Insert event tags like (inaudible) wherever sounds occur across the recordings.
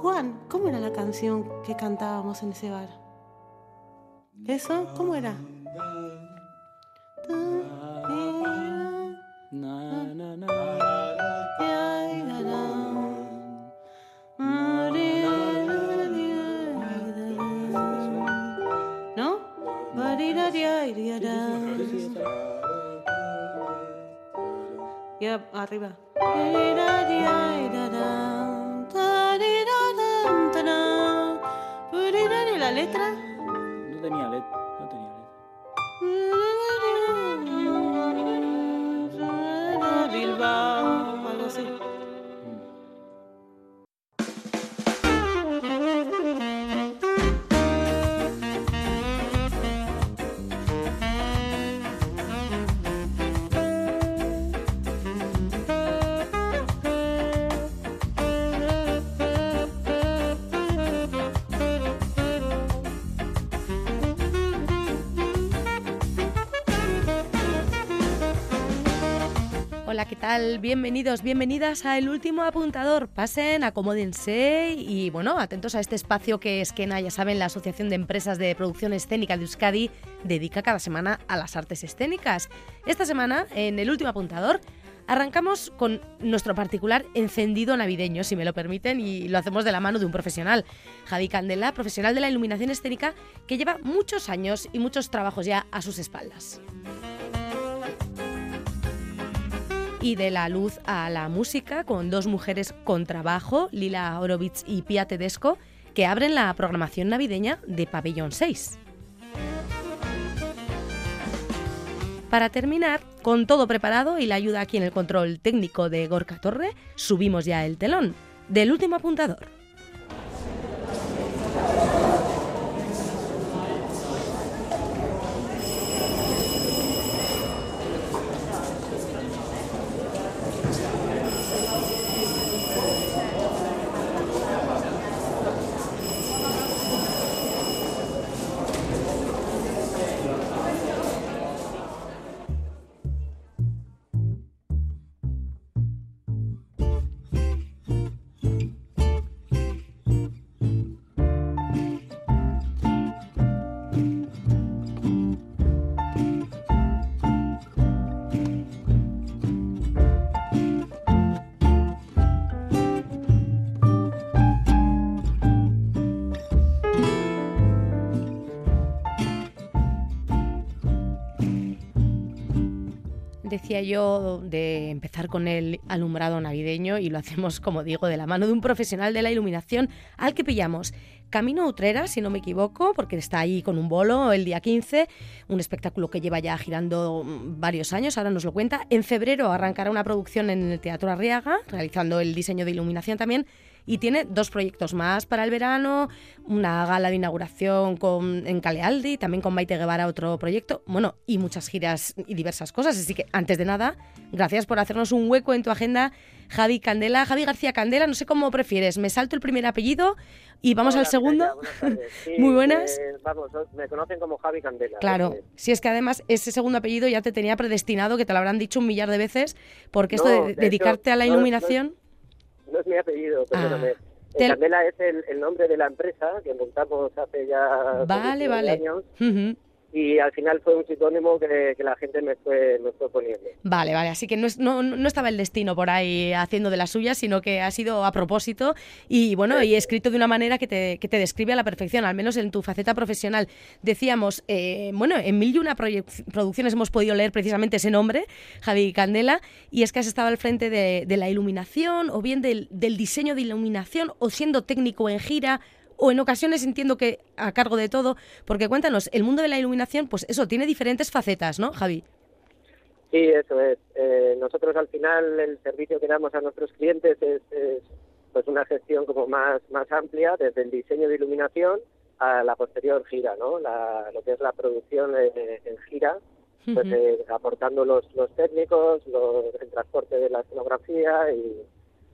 Juan, ¿cómo era la canción que cantábamos en ese bar? ¿Eso? ¿Cómo era? ¿No? Ya, arriba. ¿La letra? No tenía letra. Hola, ¿qué tal? Bienvenidos, bienvenidas a El Último Apuntador. Pasen, acomódense y, bueno, atentos a este espacio que Esquena, ya saben, la Asociación de Empresas de Producción Escénica de Euskadi, dedica cada semana a las artes escénicas. Esta semana, en El Último Apuntador, arrancamos con nuestro particular encendido navideño, si me lo permiten, y lo hacemos de la mano de un profesional, Javi Candela, profesional de la iluminación escénica, que lleva muchos años y muchos trabajos ya a sus espaldas. Y de la luz a la música con dos mujeres con trabajo, Lila Horowitz y Pia Tedesco, que abren la programación navideña de Pabellón 6. Para terminar, con todo preparado y la ayuda aquí en el control técnico de Gorka Torre, subimos ya el telón del último apuntador. Yo de empezar con el alumbrado navideño y lo hacemos, como digo, de la mano de un profesional de la iluminación al que pillamos Camino Utrera, si no me equivoco, porque está ahí con un bolo el día 15, un espectáculo que lleva ya girando varios años, ahora nos lo cuenta. En febrero arrancará una producción en el Teatro Arriaga, realizando el diseño de iluminación también y tiene dos proyectos más para el verano, una gala de inauguración con, en Calealdi, también con Maite Guevara otro proyecto, bueno, y muchas giras y diversas cosas. Así que antes de nada, gracias por hacernos un hueco en tu agenda, Javi Candela, Javi García Candela, no sé cómo prefieres, me salto el primer apellido y vamos Hola, al segundo. (laughs) Sí, Muy buenas. eh, vamos, me conocen como Javi Candela. Claro, si es que además ese segundo apellido ya te tenía predestinado, que te lo habrán dicho un millar de veces, porque esto de, de dedicarte hecho, a la no, no- iluminación... No es mi apellido, perdóname. Ah, te- Candela es el, el nombre de la empresa que montamos hace ya Vale, 19 vale. años. Y al final fue un pseudónimo que, la gente me fue, me fue poniendo. Vale, vale, así que no, no, no estaba el destino por ahí haciendo de las suyas, sino que ha sido a propósito y bueno, y escrito de una manera que te, que te describe a la perfección, al menos en tu faceta profesional. Decíamos, eh, bueno, en mil y una producciones hemos podido leer precisamente ese nombre, Javi Candela, y es que has estado al frente de, de la iluminación o bien del, del diseño de iluminación o siendo técnico en gira o en ocasiones entiendo que a cargo de todo, porque cuéntanos, el mundo de la iluminación, pues eso, tiene diferentes facetas, ¿no, Javi? Sí, eso es. Eh, nosotros al final el servicio que damos a nuestros clientes es, es, pues una gestión como más, más amplia, desde el diseño de iluminación a la posterior gira, ¿no? La, lo que es la producción eh, en gira, pues eh, aportando los, los técnicos, los- el transporte de la escenografía y,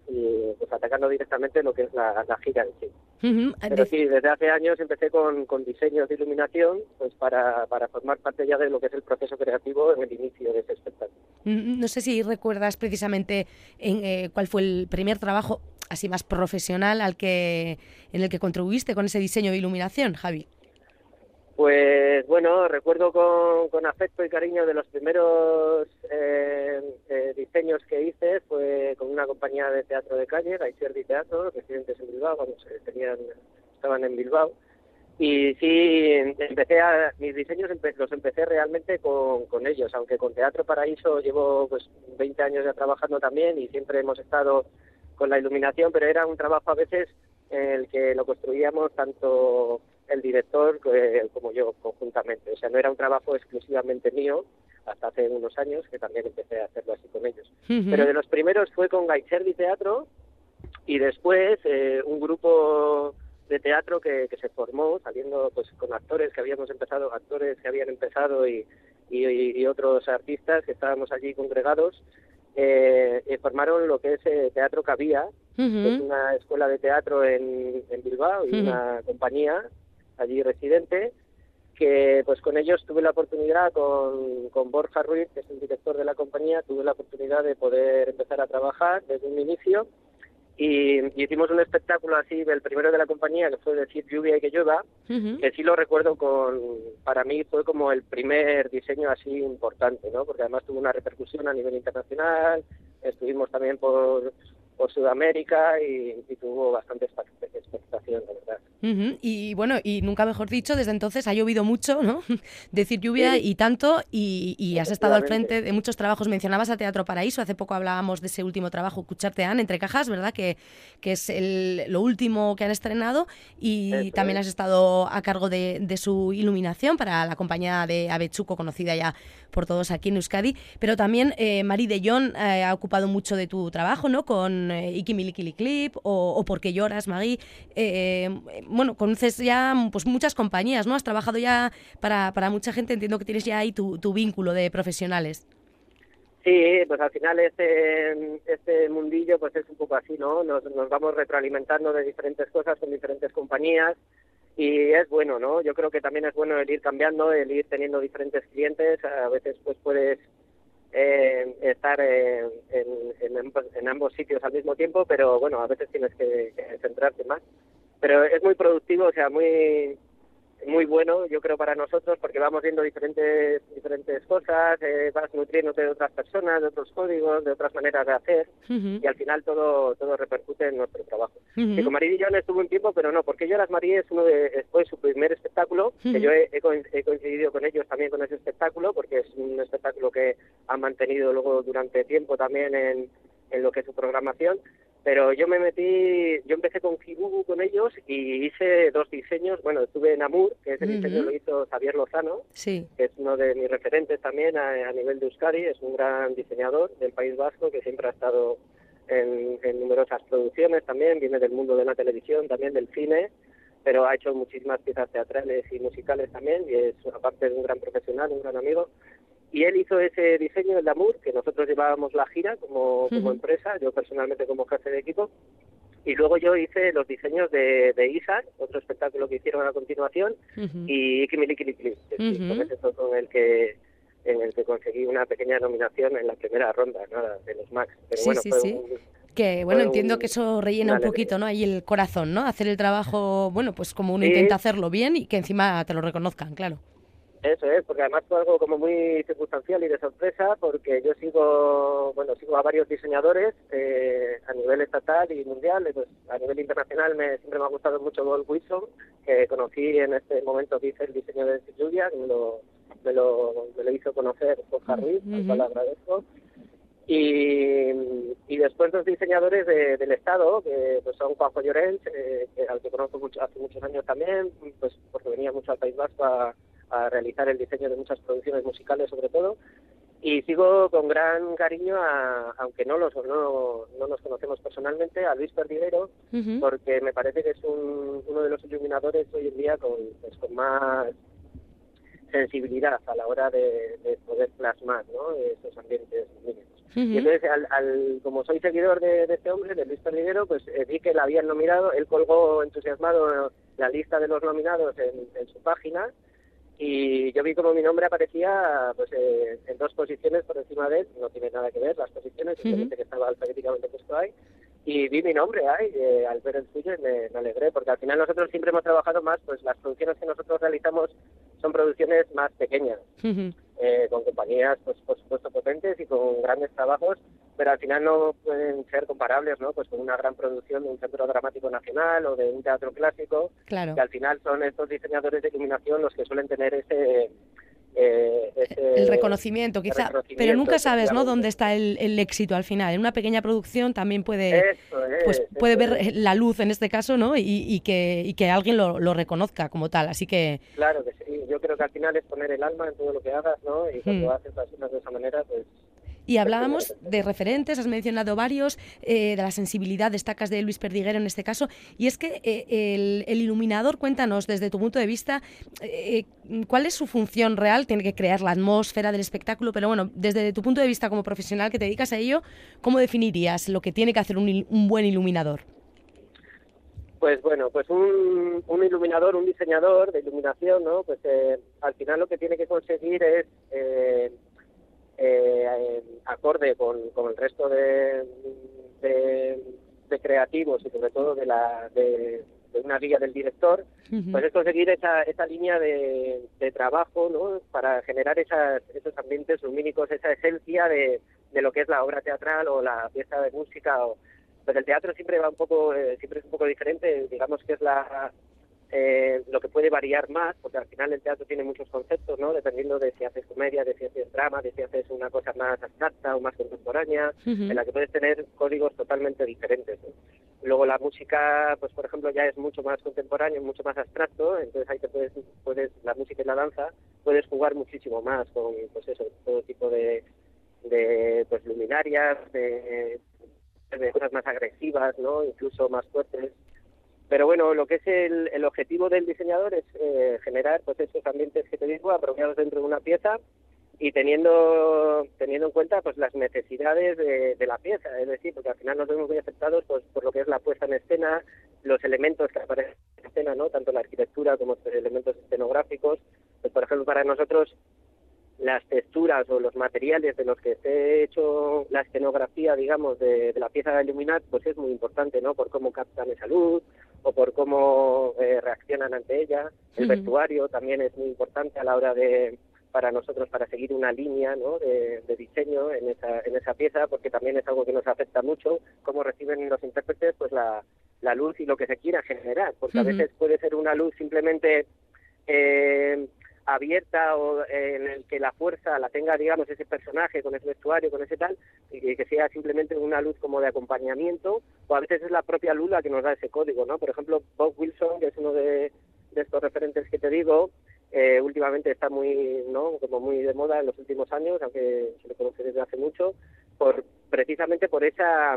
y, pues atacando directamente lo que es la, la gira en sí. Pero sí, desde hace años empecé con, con diseños de iluminación pues para, para formar parte ya de lo que es el proceso creativo en el inicio de ese espectáculo. No sé si recuerdas precisamente en, eh, cuál fue el primer trabajo así más profesional al que en el que contribuiste con ese diseño de iluminación, Javi. Pues bueno, recuerdo con, afecto y cariño de los primeros eh, eh, diseños que hice, fue con una compañía de teatro de calle, Gaisierdi Teatro, residentes en Bilbao, cuando se tenían, estaban en Bilbao. Y sí, empecé a, mis diseños los empecé realmente con, con ellos, aunque con Teatro Paraíso llevo pues 20 años ya trabajando también y siempre hemos estado con la iluminación, pero era un trabajo a veces en el que lo construíamos tanto el director eh, como yo conjuntamente. O sea, no era un trabajo exclusivamente mío, hasta hace unos años que también empecé a hacerlo así con ellos. Pero de los primeros fue con Gaicherdi Teatro y después eh, un grupo de teatro que, que, se formó saliendo pues con actores que habíamos empezado, actores que habían empezado y, y, otros artistas que estábamos allí congregados eh, formaron lo que es eh, Teatro Cabía, que es una escuela de teatro en, en Bilbao y una compañía allí residente, que pues con ellos tuve la oportunidad, con, con Borja Ruiz, que es el director de la compañía, tuve la oportunidad de poder empezar a trabajar desde un inicio. Y, hicimos un espectáculo así del primero de la compañía que fue decir lluvia y que llueva que sí lo recuerdo con para mí fue como el primer diseño así importante no porque además tuvo una repercusión a nivel internacional estuvimos también por por Sudamérica y, tuvo bastante expectación, la verdad. Y bueno, y nunca mejor dicho, desde entonces ha llovido mucho, ¿no? (laughs) Decir lluvia y tanto, y, has estado al frente de muchos trabajos. Mencionabas a Teatro Paraíso, hace poco hablábamos de ese último trabajo, Cuchartean, entre cajas, ¿verdad? Que, que es el, lo último que han estrenado, y también has estado a cargo de, de, su iluminación para la compañía de Avechuco, conocida ya por todos aquí en Euskadi, pero también eh, Marie de Jong eh, ha ocupado mucho de tu trabajo, ¿no? Con eh, Ikimilikili Clip o, o Porque lloras, Maggie. Eh, bueno, conoces ya pues muchas compañías, ¿no? Has trabajado ya para, para mucha gente, entiendo que tienes ya ahí tu, tu vínculo de profesionales. Sí, pues al final este, este mundillo pues es un poco así, ¿no? Nos vamos retroalimentando de diferentes cosas con diferentes compañías y es bueno, ¿no? Yo creo que también es bueno el ir cambiando, el ir teniendo diferentes clientes, a veces pues puedes eh, estar en, en, ambos, sitios al mismo tiempo, pero bueno, a veces tienes que centrarte más. Pero es muy productivo, o sea, muy muy bueno, yo creo, para nosotros, porque vamos viendo diferentes diferentes cosas, eh, vas nutriéndote de otras personas, de otros códigos, de otras maneras de hacer, y al final todo todo repercute en nuestro trabajo. Y con María Dillon estuvo un tiempo, pero no, porque yo las María es uno de, fue su primer espectáculo, que yo he, he, coincidido con ellos también con ese espectáculo, porque es un espectáculo que han mantenido luego durante tiempo también en, en lo que es su programación, pero yo me metí, yo empecé con Kibubu con ellos y hice dos diseños. Bueno, estuve en Amur, que ese diseño lo hizo Xavier Lozano, que es uno de mis referentes también a, nivel de Euskadi, es un gran diseñador del País Vasco que siempre ha estado en, numerosas producciones también, viene del mundo de la televisión, también del cine, pero ha hecho muchísimas piezas teatrales y musicales también y es aparte de un gran profesional, un gran amigo. Y él hizo ese diseño, el Damur, que nosotros llevábamos la gira como, como empresa, yo personalmente como jefe de equipo. Y luego yo hice los diseños de, de Isaac, otro espectáculo que hicieron a continuación, y Kimilikili ese fue con el que en el que conseguí una pequeña nominación en la primera ronda nada de los Max. Pero bueno, sí, sí. que bueno, entiendo que eso rellena un poquito, ¿no? Ahí el corazón, ¿no? Hacer el trabajo, bueno, pues como uno intenta hacerlo bien y que encima te lo reconozcan, claro. Eso es, porque además fue algo como muy circunstancial y de sorpresa, porque yo sigo, bueno, sigo a varios diseñadores eh, a nivel estatal y mundial. Pues, a nivel internacional me, siempre me ha gustado mucho Gold Wilson, que conocí en este momento que hice el diseño de Lluvia, que me lo, me lo, me lo hizo conocer Jorge Ruiz, al cual agradezco. Y, y después los diseñadores del Estado, que pues son Juanjo Llorens, eh, al que conozco mucho, hace muchos años también, pues porque venía mucho al País Vasco a a realizar el diseño de muchas producciones musicales sobre todo y sigo con gran cariño a, aunque no los no, no nos conocemos personalmente a Luis Perdiguero porque me parece que es un, uno de los iluminadores hoy en día con, pues, con más sensibilidad a la hora de, poder plasmar ¿no? esos ambientes mínimos. Y entonces, al, como soy seguidor de, este hombre, de Luis Perdiguero, pues eh, vi que la habían nominado, él colgó entusiasmado la lista de los nominados en, su página y yo vi como mi nombre aparecía pues eh, en dos posiciones por encima de él, no tiene nada que ver las posiciones, simplemente que estaba alfabéticamente puesto ahí, y vi mi nombre ahí, eh, al ver el suyo me, me, alegré, porque al final nosotros siempre hemos trabajado más, pues las producciones que nosotros realizamos son producciones más pequeñas, eh, con compañías, pues por supuesto, potentes y con grandes trabajos, pero al final no pueden ser comparables, ¿no? Pues con una gran producción de un centro dramático nacional o de un teatro clásico, claro. que al final son estos diseñadores de iluminación los que suelen tener ese eh, el reconocimiento, quizá, pero nunca sabes, ¿no? Dónde está el, éxito al final. En una pequeña producción también puede, pues puede ver la luz en este caso, ¿no? Y, que, y que alguien lo, lo, reconozca como tal. Así que claro que sí. Yo creo que al final es poner el alma en todo lo que hagas, ¿no? Y cuando hmm. haces las cosas de esa manera, pues y hablábamos de referentes, has mencionado varios, eh, de la sensibilidad, destacas de Luis Perdiguero en este caso, y es que eh, el, iluminador, cuéntanos desde tu punto de vista, eh, ¿cuál es su función real? Tiene que crear la atmósfera del espectáculo, pero bueno, desde tu punto de vista como profesional que te dedicas a ello, ¿cómo definirías lo que tiene que hacer un, buen iluminador? Pues bueno, pues un, un, iluminador, un diseñador de iluminación, ¿no? Pues al final lo que tiene que conseguir es eh, acorde con, el resto de, de, creativos y sobre todo de, la, de, una guía del director, pues es conseguir esa, esa línea de, trabajo ¿no? para generar esas, esos ambientes lumínicos, esa esencia de, de lo que es la obra teatral o la pieza de música. O, pero el teatro siempre va un poco, eh, siempre es un poco diferente, digamos que es la eh, lo que puede variar más, porque al final el teatro tiene muchos conceptos, ¿no? Dependiendo de si haces comedia, de si haces drama, de si haces una cosa más abstracta o más contemporánea, en la que puedes tener códigos totalmente diferentes. Luego la música, pues por ejemplo, ya es mucho más contemporáneo, mucho más abstracto, entonces ahí te puedes, puedes, la música y la danza, puedes jugar muchísimo más con, pues eso, todo tipo de, de pues luminarias, de, de cosas más agresivas, ¿no? Incluso más fuertes. Pero bueno, lo que es el, el objetivo del diseñador es eh, generar pues esos ambientes que te digo, apropiados dentro de una pieza y teniendo teniendo en cuenta pues las necesidades de, la pieza, es decir, porque al final nos vemos muy afectados pues, por lo que es la puesta en escena, los elementos que aparecen en escena, ¿no? tanto la arquitectura como los elementos escenográficos. Pues, por ejemplo, para nosotros las texturas o los materiales de los que esté hecho la escenografía, digamos, de, la pieza de iluminar, pues es muy importante, ¿no? Por cómo captan esa luz o por cómo eh, reaccionan ante ella. El vestuario también es muy importante a la hora de para nosotros para seguir una línea ¿no? de, diseño en esa, en esa pieza porque también es algo que nos afecta mucho cómo reciben los intérpretes pues la, la luz y lo que se quiera generar porque a veces puede ser una luz simplemente eh, abierta o eh, en el que la fuerza la tenga, digamos, ese personaje con ese vestuario, con ese tal, y que sea simplemente una luz como de acompañamiento, o a veces es la propia luz la que nos da ese código, ¿no? Por ejemplo, Bob Wilson, que es uno de, estos referentes que te digo, eh, últimamente está muy, ¿no? Como muy de moda en los últimos años, aunque se lo conoce desde hace mucho, por precisamente por esa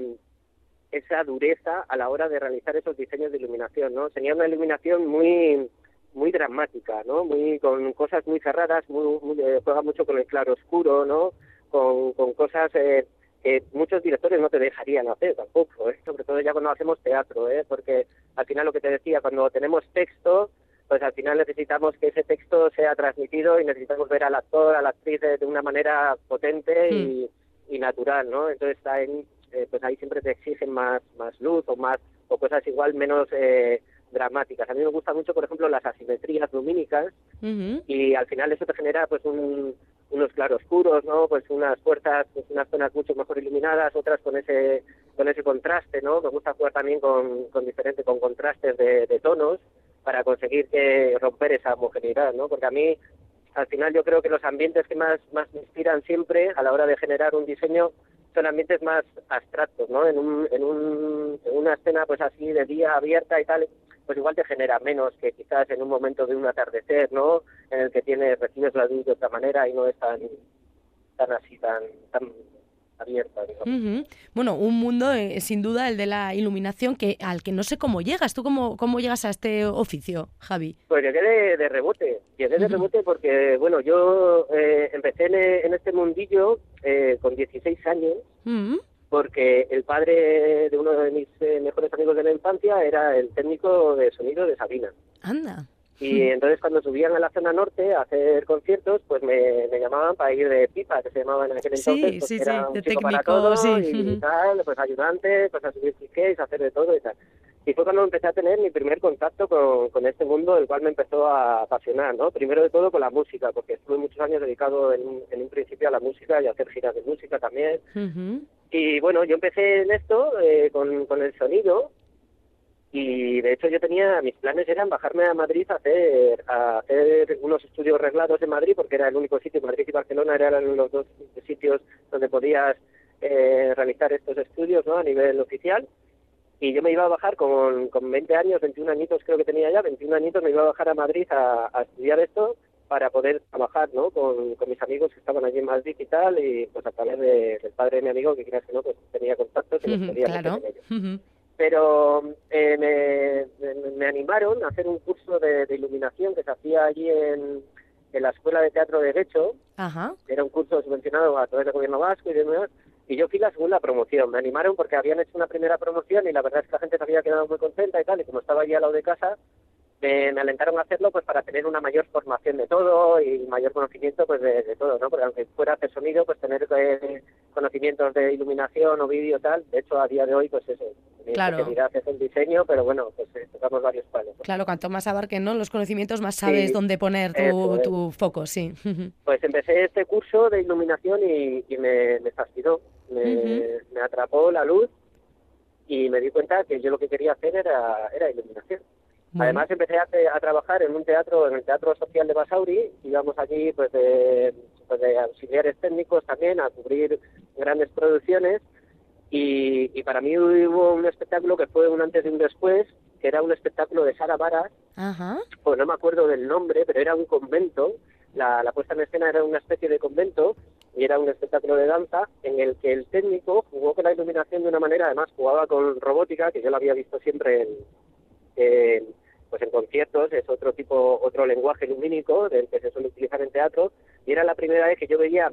esa dureza a la hora de realizar esos diseños de iluminación, ¿no? Tenía una iluminación muy muy dramática, ¿no? Muy con cosas muy cerradas, muy, eh, juega mucho con el claro oscuro, ¿no? Con, con cosas eh, que muchos directores no te dejarían hacer tampoco, ¿eh? sobre todo ya cuando hacemos teatro, ¿eh? Porque al final lo que te decía, cuando tenemos texto, pues al final necesitamos que ese texto sea transmitido y necesitamos ver al actor, a la actriz de, una manera potente y, y, natural, ¿no? Entonces ahí, eh, pues ahí siempre te exigen más más luz o más o cosas igual menos eh, dramáticas. A mí me gusta mucho, por ejemplo, las asimetrías lumínicas y al final eso te genera pues un, unos claroscuros, ¿no? Pues unas puertas, pues unas zonas mucho mejor iluminadas, otras con ese con ese contraste, ¿no? Me gusta jugar también con, con diferentes, con contrastes de, tonos para conseguir que romper esa homogeneidad, ¿no? Porque a mí al final yo creo que los ambientes que más más me inspiran siempre a la hora de generar un diseño son ambientes más abstractos, ¿no? En, un, en, un, en una escena pues así de día abierta y tal, pues igual te genera menos que quizás en un momento de un atardecer, ¿no? En el que tienes, recibes la luz de otra manera y no es tan, tan así, tan, tan abierta. Bueno, un mundo eh, sin duda el de la iluminación que al que no sé cómo llegas. ¿Tú cómo, cómo llegas a este oficio, Javi? Pues llegué de, rebote. Llegué de rebote porque, bueno, yo eh, empecé en, en, este mundillo eh, con 16 años. Porque el padre de uno de mis eh, mejores amigos de la infancia era el técnico de sonido de Sabina. Anda. Y entonces cuando subían a la zona norte a hacer conciertos, pues me, me llamaban para ir de pipa, que se llamaba en aquel Sí, entonces, pues, sí, era sí, un de chico para técnico, todo sí. y tal, pues ayudante, pues a subir piquets, a hacer de todo y tal. Y fue cuando empecé a tener mi primer contacto con, con este mundo, el cual me empezó a apasionar, ¿no? Primero de todo con la música, porque estuve muchos años dedicado en, un- en un principio a la música y a hacer giras de música también. Y bueno, yo empecé en esto eh, con, con el sonido y de hecho yo tenía, mis planes eran bajarme a Madrid a hacer, a hacer unos estudios reglados en Madrid porque era el único sitio, Madrid y Barcelona eran los dos sitios donde podías eh, realizar estos estudios ¿no? a nivel oficial. Y yo me iba a bajar con, con 20 años, 21 añitos creo que tenía ya, 21 añitos me iba a bajar a Madrid a, a estudiar esto para poder trabajar ¿no? con, con mis amigos que estaban allí en Madrid y tal, y pues a través de- del padre de mi amigo, que quieras que no, pues tenía contactos y los Ujú, podía meter Claro. en ellos. Pero eh, me, me- me animaron a hacer un curso de, de iluminación que se hacía allí en, en la Escuela de Teatro de Derecho, Ajá. era un curso subvencionado a través del gobierno vasco y demás, y yo fui la segunda promoción. Me animaron porque habían hecho una primera promoción y la verdad es que la gente se había quedado muy contenta y tal, y como estaba allí al lado de casa, me, me alentaron a hacerlo pues para tener una mayor formación de todo y mayor conocimiento pues de, de todo, ¿no? Porque aunque fuera hacer sonido, pues tener eh, conocimientos de iluminación o vídeo tal, de hecho a día de hoy pues eso, mi Claro. especialidad es el diseño, pero bueno, pues eh, tocamos varios palos. ¿no? Claro, cuanto más abarquen ¿no? los conocimientos, más sabes Sí, dónde poner tu, eso tu foco, sí. (laughs) Pues empecé este curso de iluminación y, y me, me fascinó, me, me atrapó la luz y me di cuenta que yo lo que quería hacer era, era iluminación. Bueno. Además empecé a, a trabajar en un teatro, en el Teatro Social de Basauri, íbamos allí pues de, pues de auxiliares técnicos también a cubrir grandes producciones y, y para mí hubo un espectáculo que fue un antes y un después, que era un espectáculo de Sara Varas, Ajá. pues no me acuerdo del nombre, pero era un convento, la, la puesta en escena era una especie de convento y era un espectáculo de danza en el que el técnico jugó con la iluminación de una manera, además jugaba con robótica, que yo lo había visto siempre en, en, pues en conciertos, es otro tipo, otro lenguaje lumínico del que se suele utilizar en teatro, y era la primera vez que yo veía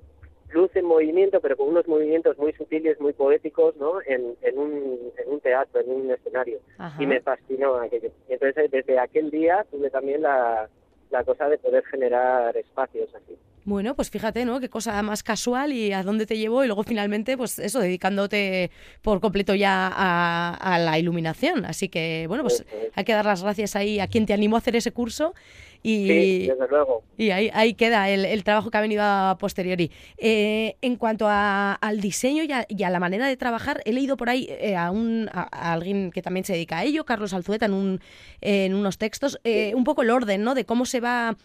luz en movimiento, pero con unos movimientos muy sutiles, muy poéticos, ¿no? En, en, un, en un teatro, en un escenario Ajá. y me fascinó aquello. Entonces desde aquel día tuve también la, la cosa de poder generar espacios así. Bueno, pues fíjate, ¿no? Qué cosa más casual y a dónde te llevó y luego finalmente, pues eso, dedicándote por completo ya a, a la iluminación. Así que, bueno, pues hay que dar las gracias ahí a quien te animó a hacer ese curso y, Sí, desde luego. y ahí, ahí queda el, el trabajo que ha venido a posteriori. Eh, en cuanto a- al diseño y a, y a la manera de trabajar, he leído por ahí eh, a, un, a, a alguien que también se dedica a ello, Carlos Alzueta, en, un, en unos textos, eh, un poco el orden ¿no? de cómo se va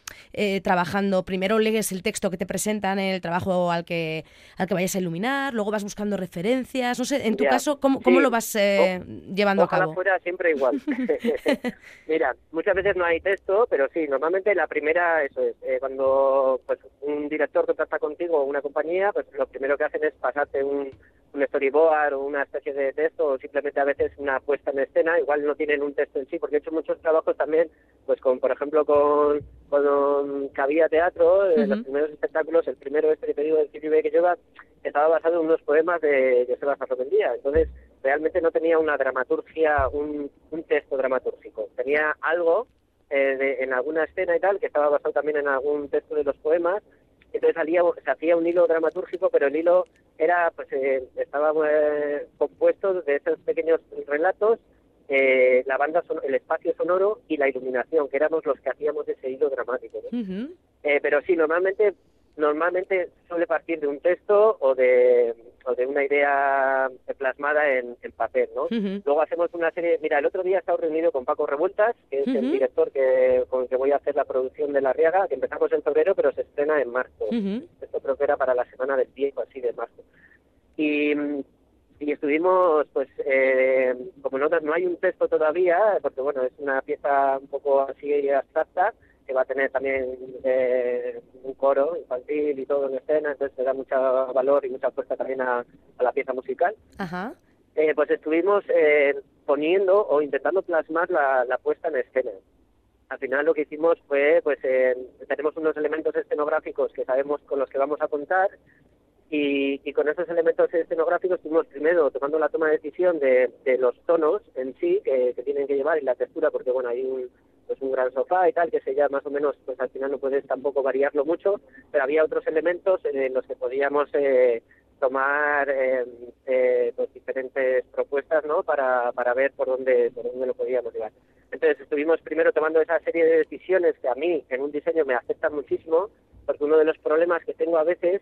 trabajando. Primero lees el texto que te presentan en el trabajo al que, al que vayas a iluminar, luego vas buscando referencias. No sé, en tu Ya, caso, ¿cómo, lo vas eh, llevando a cabo? fuera siempre igual. (laughs) (laughs) Mira, muchas veces no hay texto, pero sí, normalmente la primera, eso es, eh, cuando pues un director contacta contigo o una compañía, pues lo primero que hacen es pasarte un, un storyboard o una especie de texto o simplemente a veces una puesta en escena, igual no tienen un texto en sí, porque he hecho muchos trabajos también, pues con, por ejemplo, con, con Cabía Teatro, eh, los Ujú. primeros espectáculos, el primero este que te digo del Ciribe que lleva, estaba basado en unos poemas de Joseba Sarrobendía, entonces realmente no tenía una dramaturgia, un, un texto dramatúrgico, tenía algo eh, de- en alguna escena y tal, que estaba basado también en algún texto de los poemas, entonces salía, se hacía un hilo dramatúrgico, pero el hilo era, pues, eh, estaba eh, compuesto de esos pequeños relatos, eh, la banda, son- el espacio sonoro y la iluminación, que éramos los que hacíamos ese hilo dramático. Eh, pero sí, normalmente normalmente suele partir de un texto o de, o de una idea plasmada en, en papel, ¿no? Luego hacemos una serie. Mira, el otro día he estado reunido con Paco Revueltas, que es el director que, con el que voy a hacer la producción de La Riaga, que empezamos en febrero, pero se estrena en marzo. Esto creo que era para la semana del tiempo, así de marzo. Y, y estuvimos, pues, eh, como no, no hay un texto todavía, porque bueno, es una pieza un poco así abstracta, que va a tener también eh, un coro infantil y todo en escena, entonces le da mucho valor y mucha fuerza también a, a la pieza musical. Ajá. Eh, pues estuvimos eh, poniendo o intentando plasmar la, la puesta en escena. Al final lo que hicimos fue, pues tenemos unos elementos escenográficos que sabemos con los que vamos a contar Y, con esos elementos escenográficos estuvimos primero tomando la toma de decisión de, los tonos en sí que, tienen que llevar y la textura, porque bueno, hay un, pues un gran sofá y tal, que se ya más o menos, pues al final no puedes tampoco variarlo mucho, pero había otros elementos en los que podíamos eh, tomar eh, eh, pues diferentes propuestas ¿no? para, para ver por dónde, por dónde lo podíamos llevar. Entonces estuvimos primero tomando esa serie de decisiones que a mí en un diseño me afectan muchísimo, porque uno de los problemas que tengo a veces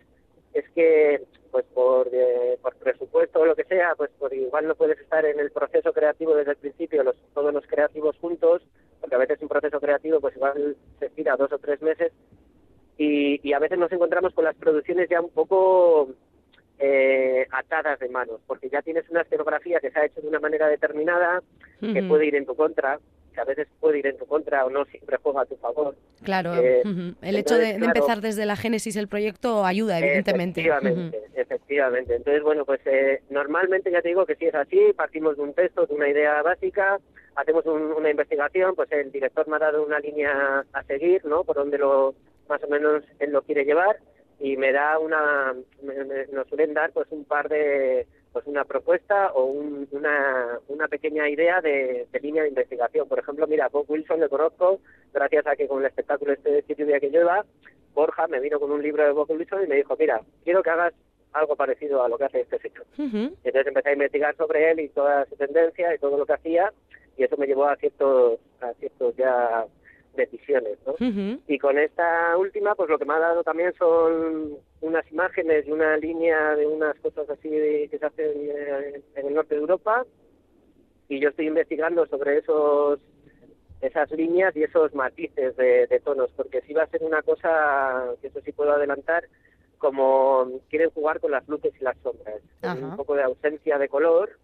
es que pues por, eh, por presupuesto o lo que sea, pues por igual no puedes estar en el proceso creativo desde el principio, los, todos los creativos juntos, porque a veces un proceso creativo pues igual se tira dos o tres meses y, y a veces nos encontramos con las producciones ya un poco eh, atadas de manos, porque ya tienes una escenografía que se ha hecho de una manera determinada, que puede ir en tu contra, que a veces puede ir en tu contra o no siempre juega a tu favor. Claro, eh, el hecho de, empezar desde la génesis el proyecto ayuda, evidentemente. Efectivamente, efectivamente. Entonces, bueno, pues eh, normalmente ya te digo que si es así, partimos de un texto, de una idea básica, hacemos una investigación, pues el director me ha dado una línea a seguir, ¿no? Por donde lo más o menos él lo quiere llevar y me da una, nos suelen dar pues un par de pues una propuesta o una, una pequeña idea de, línea de investigación. Por ejemplo, mira, Bob Wilson le conozco gracias a que con el espectáculo este de sitio día que lleva, Borja me vino con un libro de Bob Wilson y me dijo, mira, quiero que hagas algo parecido a lo que hace este señor. Entonces empecé a investigar sobre él y toda su tendencia y todo lo que hacía y eso me llevó a ciertos, a ciertos ya decisiones, ¿no? Y con esta última, pues lo que me ha dado también son unas imágenes y una línea de unas cosas así que se hacen eh, en el norte de Europa. Y yo estoy investigando sobre esos esas líneas y esos matices de, tonos, porque si va a ser una cosa, que eso sí puedo adelantar, como quieren jugar con las luces y las sombras, un poco de ausencia de color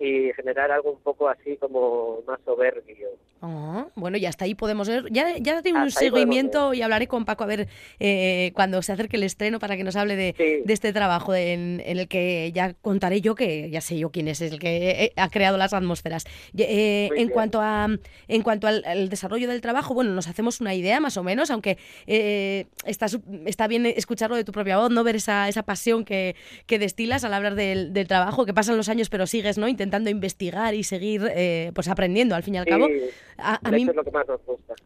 y generar algo un poco así como más soberbio. Oh, bueno, y hasta ahí podemos ver. Ya, ya tengo un seguimiento y hablaré con Paco a ver eh, cuando se acerque el estreno para que nos hable de, este trabajo en, el que ya contaré yo que ya sé yo quién es el que eh, ha creado las atmósferas. Eh, en, cuanto a, en cuanto al, desarrollo del trabajo, bueno, nos hacemos una idea más o menos, aunque está, está bien escucharlo de tu propia voz, no ver esa, esa pasión que, que destilas al hablar del, del, trabajo, que pasan los años pero sigues no intentando investigar y seguir pues aprendiendo al fin y al cabo. A, mí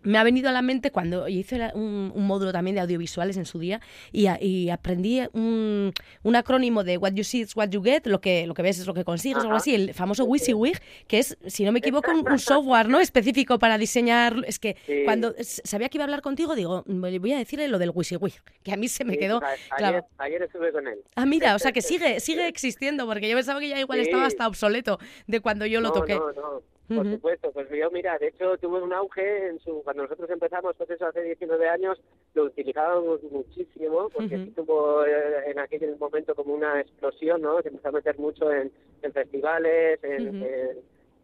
me ha venido a la mente cuando hice un, módulo también de audiovisuales en su día y, aprendí un, acrónimo de what you see is what you get, lo que, lo que ves es lo que consigues, o algo así, el famoso WYSIWYG, que es, si no me equivoco, un, (laughs) software no específico para diseñar. Es que cuando sabía que iba a hablar contigo, digo, voy a decirle lo del WYSIWYG, que a mí se me quedó. Ayer, ayer, estuve con él. Ah, mira, o sea que (laughs) sigue, sigue existiendo, porque yo pensaba que ya igual estaba hasta obsoleto de cuando yo lo toqué. No, no. Por supuesto, pues yo, mira, de hecho tuve un auge en su, cuando nosotros empezamos, pues eso hace 19 años, lo utilizábamos muchísimo, porque tuvo eh, en aquel momento como una explosión, ¿no? Se empezó a meter mucho en, festivales, en,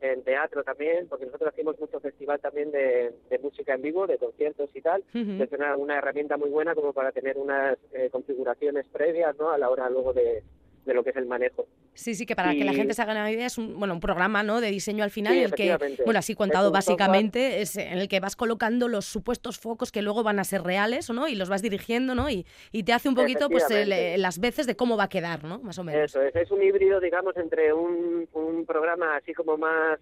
en, teatro también, porque nosotros hacíamos mucho festival también de, música en vivo, de conciertos y tal. Es una, una, herramienta muy buena como para tener unas eh, configuraciones previas, ¿no? A la hora luego de, de lo que es el manejo. Sí, sí, que para que la gente se haga una idea es un, bueno, un programa ¿no? de diseño al final, el que, bueno, así contado básicamente, es en el que vas colocando los supuestos focos que luego van a ser reales, ¿no? Y los vas dirigiendo, ¿no? Y, y te hace un poquito pues las veces de cómo va a quedar, ¿no? Más o menos. Eso es, es un híbrido, digamos, entre un, un programa así como más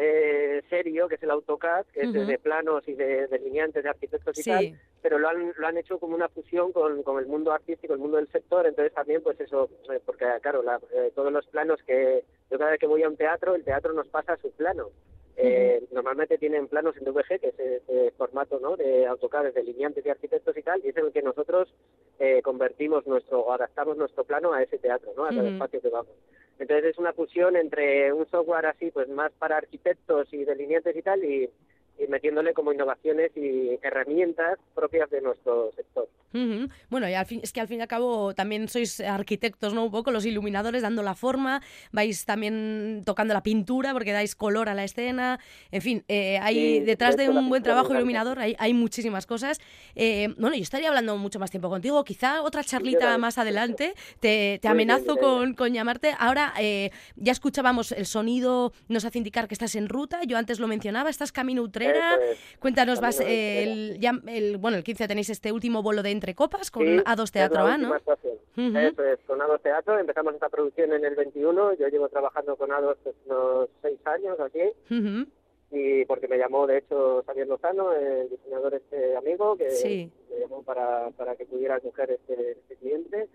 eh, serio, que es el AutoCAD, que es de, planos y de delineantes, de arquitectos y tal, pero lo han, lo han hecho como una fusión con, con, el mundo artístico, el mundo del sector, entonces también pues eso, eh, porque claro, eh, todos los planos que yo cada vez que voy a un teatro, el teatro nos pasa su plano. Eh, normalmente tienen planos en DVG, que es el formato ¿no? de AutoCAD, de delineantes y arquitectos y tal, y es en el que nosotros convertimos nuestro, o adaptamos nuestro plano a ese teatro, ¿no? a cada espacio que vamos. Entonces es una fusión entre un software así, pues más para arquitectos y delineantes y tal, y, y metiéndole como innovaciones y herramientas propias de nuestro sector. Bueno, y al fin, es que al fin y al cabo también sois arquitectos, ¿no? Un poco los iluminadores dando la forma, vais también tocando la pintura porque dais color a la escena, en fin, eh, hay detrás de, un buen trabajo iluminador hay, hay muchísimas cosas. Eh, bueno, yo estaría hablando mucho más tiempo contigo, quizá otra charlita más adelante, te, te amenazo con, con, llamarte. Ahora eh, ya escuchábamos el sonido, nos hace indicar que estás en ruta, yo antes lo mencionaba, estás camino 3 es. Cuéntanos, vas de el, ya, el, bueno, el 15 tenéis este último bolo de Entre Copas con Sí, A2 es Teatro A, ¿no? actuación. Ujú. Eso es, con A2 Teatro. Empezamos esta producción en el 21. Yo llevo trabajando con A2 pues, unos seis años así. Ujú. Y porque me llamó, de hecho, Xavier Lozano, el diseñador este amigo, que Sí. me llamó para, para que pudiera acoger este, este cliente.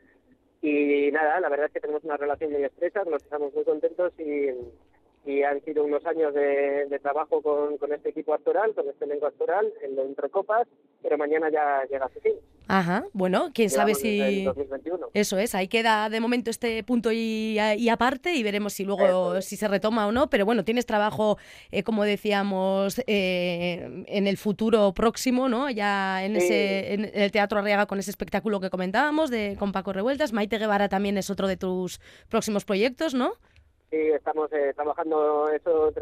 Y nada, la verdad es que tenemos una relación muy estrecha, nos estamos muy contentos y, y han sido unos años de, de trabajo con, con este equipo actoral, con este elenco actoral, en entre copas, pero mañana ya llega a su fin. Ajá, bueno, quién sabe Llegamos si... 2021. Eso es, ahí queda de momento este punto y, y aparte y veremos si luego es. si se retoma o no, pero bueno, tienes trabajo, eh, como decíamos, eh, en el futuro próximo, ¿no? Ya en, Sí. ese, en el Teatro Arriaga con ese espectáculo que comentábamos de con Paco Revueltas. Maite Guevara también es otro de tus próximos proyectos, ¿no? Sí, estamos eh, trabajando eso,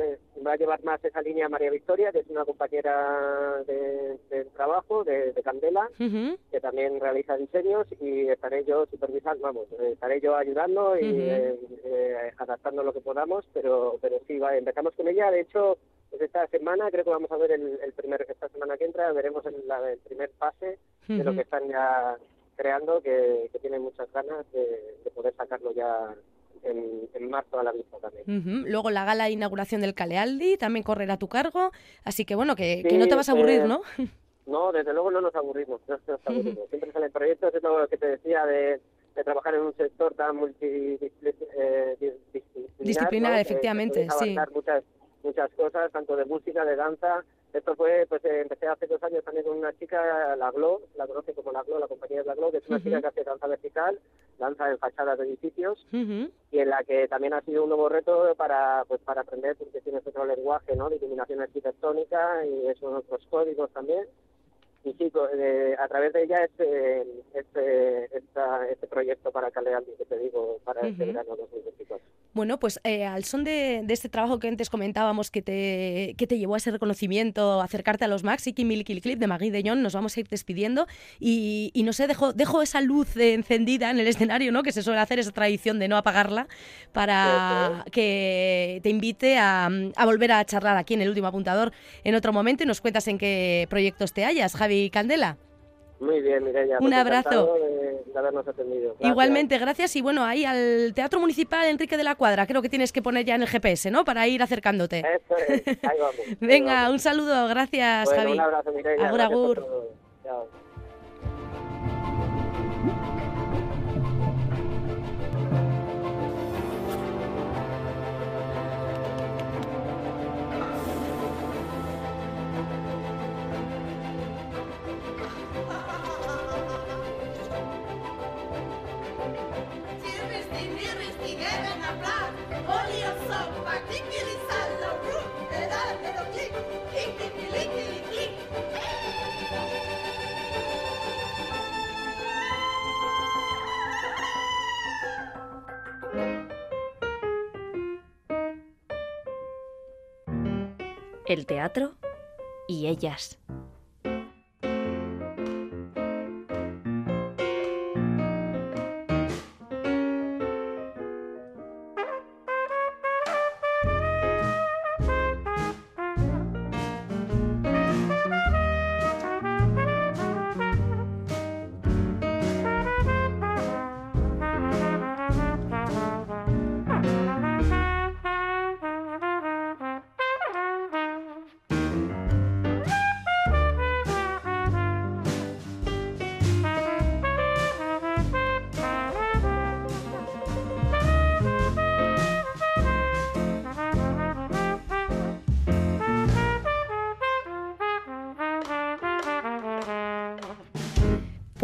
va a llevar más esa línea María Victoria, que es una compañera de, de trabajo de, de Candela, que también realiza diseños y estaré yo supervisando, vamos, estaré yo ayudando y eh, eh, adaptando lo que podamos, pero pero sí, va, empezamos con ella, de hecho, pues esta semana creo que vamos a ver el, el primer, esta semana que entra, veremos el, la- el primer pase de lo que están ya creando, que, que tienen muchas ganas de, de poder sacarlo ya en, en marzo a la vista también. Ujú. Luego la gala de inauguración del Calealdi también correrá a tu cargo, así que bueno, que, que Sí, no te vas a aburrir, eh, ¿no? No, desde luego no nos aburrimos, no nos (laughs) aburrimos. Siempre salen proyectos, es lo que te decía de, de trabajar en un sector tan multidisciplinar. Disciplinar, efectivamente, sí. muchas, muchas cosas, tanto de música, de danza. Esto fue, pues eh, empecé hace dos años también con una chica, la Glo, la conoce como la Glo, la compañía es la Glo, que es una chica que hace danza vertical, danza en fachadas de edificios y en la que también ha sido un nuevo reto para pues para aprender porque tiene otro lenguaje no de iluminación arquitectónica y esos otros códigos también y sí eh, a través de ella este este esta- este proyecto para Calealdi que te digo para este Ujú. verano 2024 Bueno, pues eh, al son de, de este trabajo que antes comentábamos que te, que te llevó a ese reconocimiento, acercarte a los Max y Kimmy Kill Clip de Magui de Jon, nos vamos a ir despidiendo y, y no sé, dejo, dejo esa luz encendida en el escenario, ¿no? Que se suele hacer esa tradición de no apagarla para que te invite a, a volver a charlar aquí en el último apuntador en otro momento y nos cuentas en qué proyectos te hallas, Javi Candela. muy bien Mireia Un pues abrazo. encantado de, de habernos atendido Gracias. Igualmente, gracias. Y bueno, ahí al Teatro Municipal Enrique de la Cuadra, creo que tienes que poner ya en el GPS, ¿no? Para ir acercándote. eso es ahí vamos (laughs) ahí Venga, vamos. un saludo, gracias, Bueno, Javi. un abrazo Mireia Agur, agur. Chao. El teatro y ellas.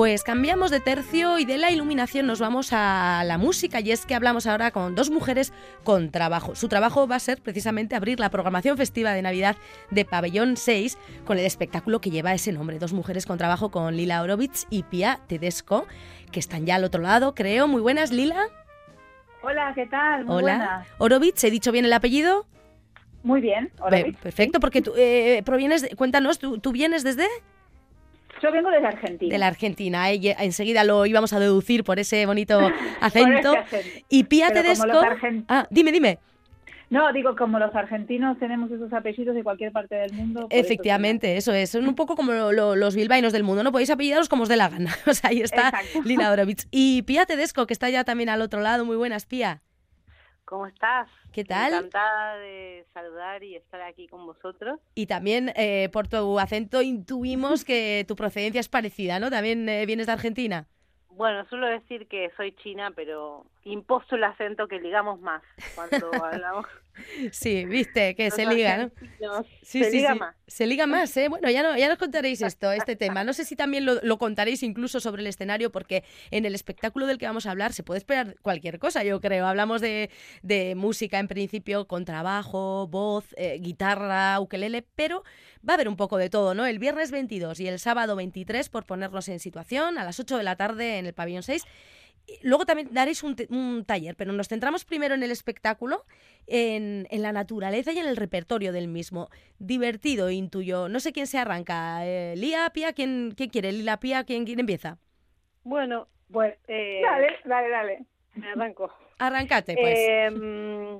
Pues cambiamos de tercio y de la iluminación nos vamos a la música y es que hablamos ahora con dos mujeres con trabajo. Su trabajo va a ser precisamente abrir la programación festiva de Navidad de Pabellón 6 con el espectáculo que lleva ese nombre, Dos mujeres con trabajo con Lila Orovitz y Pia Tedesco, que están ya al otro lado, creo. Muy buenas, Lila. Hola, ¿qué tal? Muy Hola. buenas. Orovitz, ¿he dicho bien el apellido? Muy bien. Luis. Perfecto, porque tú eh, provienes, de- cuéntanos, ¿tú, tú vienes desde? Yo vengo desde Argentina. De la Argentina, eh, enseguida lo íbamos a deducir por ese bonito (laughs) acento. Y Pía Pero Tedesco... argent- Ah, dime, dime. No, digo, como los argentinos tenemos esos apellidos de cualquier parte del mundo. Efectivamente, eso es. Son un poco como lo- lo- los bilbaínos del mundo, ¿no? Podéis apellidaros como os dé la gana. (laughs) O sea, ahí está Exacto. Lila Orovich. Y Pía Tedesco, que está ya también al otro lado. Muy buenas, Pía. ¿Cómo estás? ¿Qué tal? Encantada de saludar y estar aquí con vosotros. Y también eh, por tu acento intuimos que tu procedencia es parecida, ¿no? También eh, vienes de Argentina. Bueno, suelo decir que soy china, pero imposto el acento que ligamos más cuando (laughs) hablamos. Sí, viste, que se liga, ¿no? Sí, se sí, liga sí. más. Se liga más, ¿eh? Bueno, ya, no, ya nos contaréis esto, este tema. No sé si también lo, lo contaréis incluso sobre el escenario, porque en el espectáculo del que vamos a hablar se puede esperar cualquier cosa, yo creo. Hablamos de, de música en principio, con trabajo, voz, eh, guitarra, ukelele, pero va a haber un poco de todo, ¿no? El viernes 22 y el sábado 23, por ponernos en situación, a las 8 de la tarde en el pabellón 6. Luego también daréis un, un taller, pero nos centramos primero en el espectáculo, en, en la naturaleza y en el repertorio del mismo. Divertido, intuyo. No sé quién se arranca. Eh, ¿Lía, Pía? ¿Quién, quién quiere? ¿Lila, Pía? ¿Quién, quién empieza? Bueno, Bueno, eh, dale, dale, dale. me arranco. Arrancate, pues. Eh, mm,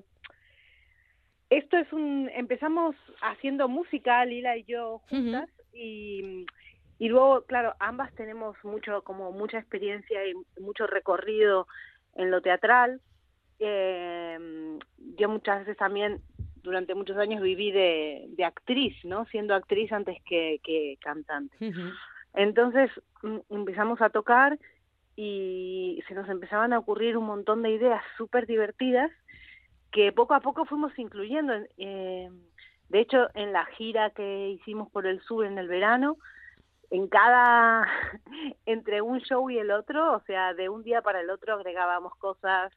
esto es un... Empezamos haciendo música, Lila y yo juntas, y, y luego, claro, ambas tenemos mucho, como mucha experiencia y mucho recorrido en lo teatral. Eh, yo muchas veces también, durante muchos años, viví de, de actriz, ¿no? Siendo actriz antes que, que cantante. Entonces mm, empezamos a tocar y se nos empezaban a ocurrir un montón de ideas súper divertidas que poco a poco fuimos incluyendo. Eh, de hecho, en la gira que hicimos por el sur en el verano, en cada, (laughs) entre un show y el otro, o sea, de un día para el otro agregábamos cosas,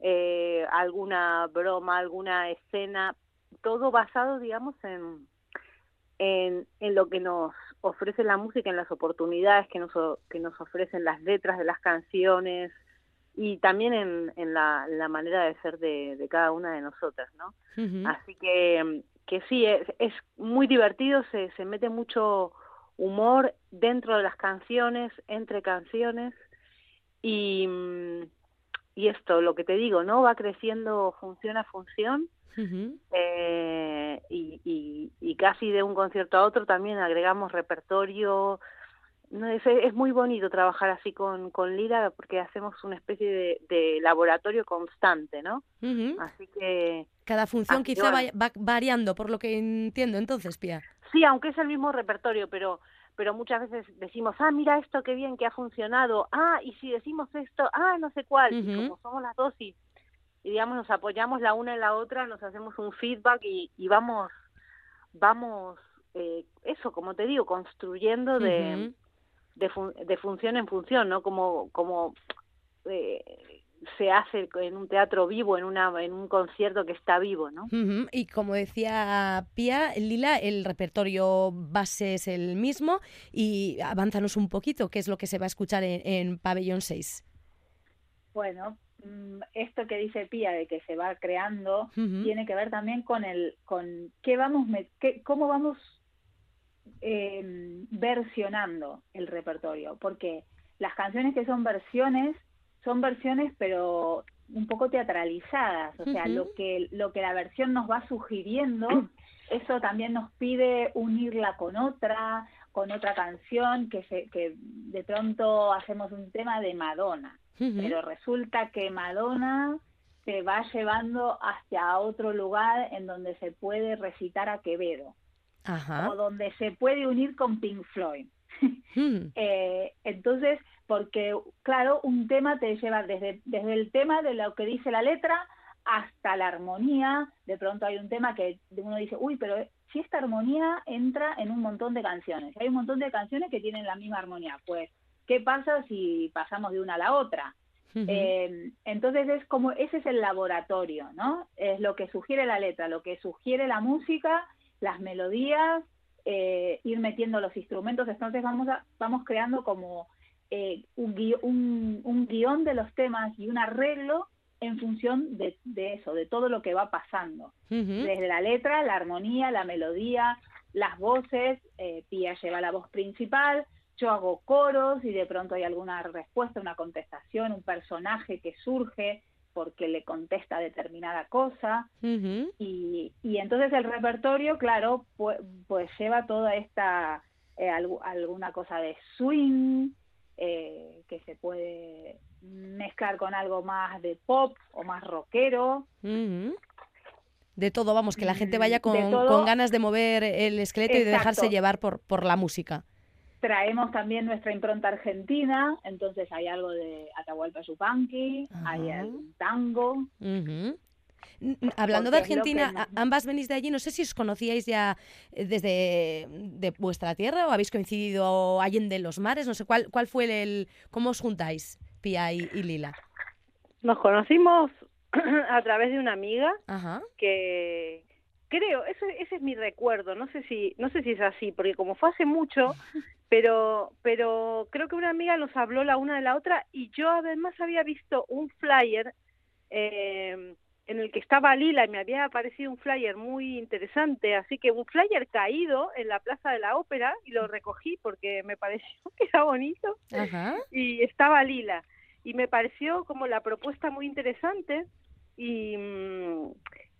eh, alguna broma, alguna escena, todo basado, digamos, en, en, en lo que nos ofrece la música, en las oportunidades que nos, que nos ofrecen las letras de las canciones y también en, en la, la manera de ser de, de cada una de nosotras, ¿no? Así que, que sí, es, es muy divertido, se, se mete mucho humor dentro de las canciones, entre canciones, y, y esto, lo que te digo, ¿no? Va creciendo función a función, eh, y, y, y casi de un concierto a otro también agregamos repertorio. No, es, es muy bonito trabajar así con, con Lira porque hacemos una especie de, de laboratorio constante, ¿no? Así que Cada función quizá vaya- va variando, por lo que entiendo entonces, Pía. Sí, aunque es el mismo repertorio, pero pero muchas veces decimos, ah, mira esto, qué bien que ha funcionado, ah, y si decimos esto, ah, no sé cuál, y como somos las dos y, y digamos nos apoyamos la una en la otra, nos hacemos un feedback y, y vamos, vamos, eh, eso, como te digo, construyendo de, de, fun- de función en función, ¿no? Como, como eh, se hace en un teatro vivo, en, una, en un concierto que está vivo, ¿no? Y como decía Pía, Lila, el repertorio base es el mismo y avánzanos un poquito, qué es lo que se va a escuchar en, en Pabellón 6. Bueno, mm, esto que dice Pía de que se va creando tiene que ver también con el con qué vamos qué- cómo vamos eh, versionando el repertorio porque las canciones que son versiones son versiones pero un poco teatralizadas o sea lo que lo que la versión nos va sugiriendo (coughs) eso también nos pide unirla con otra con otra canción que se que de pronto hacemos un tema de Madonna pero resulta que Madonna te va llevando hacia otro lugar en donde se puede recitar a Quevedo Ajá. o donde se puede unir con Pink Floyd. (laughs) Mm. Eh, entonces, porque claro, un tema te lleva desde, desde el tema de lo que dice la letra hasta la armonía. De pronto hay un tema que uno dice, uy, pero si esta armonía entra en un montón de canciones, hay un montón de canciones que tienen la misma armonía, pues, ¿qué pasa si pasamos de una a la otra? Eh, entonces es como, ese es el laboratorio, ¿no? Es lo que sugiere la letra, lo que sugiere la música, las melodías, eh, ir metiendo los instrumentos, entonces vamos, a, vamos creando como eh, un, gui- un, un guion de los temas y un arreglo en función de, de eso, de todo lo que va pasando. Desde la letra, la armonía, la melodía, las voces, eh, Pía lleva la voz principal, yo hago coros y de pronto hay alguna respuesta, una contestación, un personaje que surge porque le contesta determinada cosa. Y, y entonces el repertorio, claro, pues, pues lleva toda esta, eh, algu- alguna cosa de swing, eh, que se puede mezclar con algo más de pop o más rockero. De todo, vamos, que la gente Mm, vaya con, con ganas de mover el esqueleto y de dejarse llevar por, por la música. Traemos también nuestra impronta argentina, entonces hay algo de Atahualpa Yupanqui, hay Ajá. algún tango. Ujú. N- n- Hablando de Porque Argentina, ambas venís de allí, no sé si os conocíais ya eh, desde de vuestra tierra o habéis coincidido allende los mares, no sé cuál cuál fue el, el- cómo os juntáis, Pía y, y Lila. Nos conocimos (clears throat) a través de una amiga Ajá. que creo, ese, ese es mi recuerdo, no sé si, no sé si es así, porque como fue hace mucho, (laughs) pero, pero creo que una amiga nos habló la una de la otra y yo además había visto un flyer eh, en el que estaba Lila y me había aparecido un flyer muy interesante, así que un flyer caído en la Plaza de la Ópera y lo recogí porque me pareció (laughs) que era bonito. Ajá. y estaba Lila. Y me pareció como la propuesta muy interesante y, mm,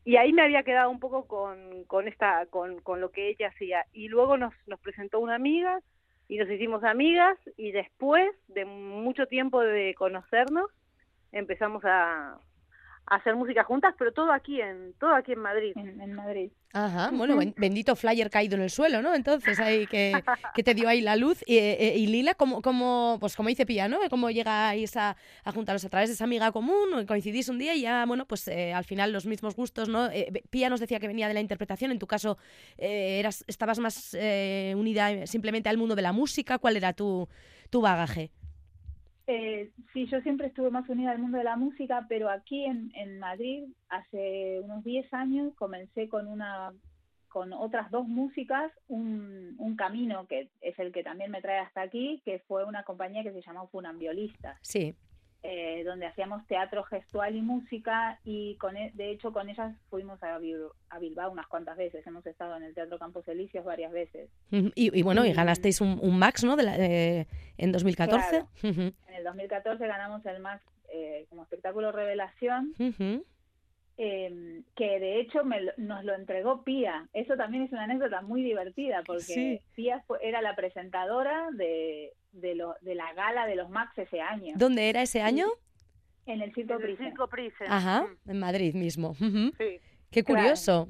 y ahí me había quedado un poco con, con esta con, con lo que ella hacía. Y luego nos, nos presentó una amiga y nos hicimos amigas y después de mucho tiempo de conocernos empezamos a hacer música juntas pero todo aquí en todo aquí en Madrid en, en Madrid. Ajá, bueno, ben- bendito flyer caído en el suelo, ¿no? Entonces, ahí que, (laughs) que te dio ahí la luz. Y, eh, y Lila, ¿cómo, cómo, pues como dice Pía, ¿no? ¿Cómo llegáis a, a juntaros a través de esa amiga común? Coincidís un día y ya, bueno, pues eh, al final los mismos gustos, ¿no? Eh, Pía nos decía que venía de la interpretación, en tu caso eh, eras, estabas más eh, unida simplemente al mundo de la música. ¿Cuál era tu, tu bagaje? Eh, sí, yo siempre estuve más unida al mundo de la música, pero aquí en, Madrid, hace unos 10 años, comencé con una con otras dos músicas, un, un camino que es el que también me trae hasta aquí, que fue una compañía que se llamó Funambiolistas, Sí. Eh, donde hacíamos teatro gestual y música, y con e- de hecho con ellas fuimos a, Bil- a Bilbao unas cuantas veces, hemos estado en el Teatro Campos Elíseos varias veces. Y, y bueno, y ganasteis un, un Max, ¿no? De la- eh, en 2014. Claro. En el 2014 ganamos el MAX eh, como espectáculo revelación, ujú. Eh, que de hecho me lo- nos lo entregó Pía. Eso también es una anécdota muy divertida porque Sí. Pía fue- era la presentadora de, de, lo, de la gala de los Max ese año ¿Dónde era ese año? en el Circo En el Prisen. Circo Prisen. Ajá, Mm, en Madrid mismo. Sí. Qué Claro. curioso.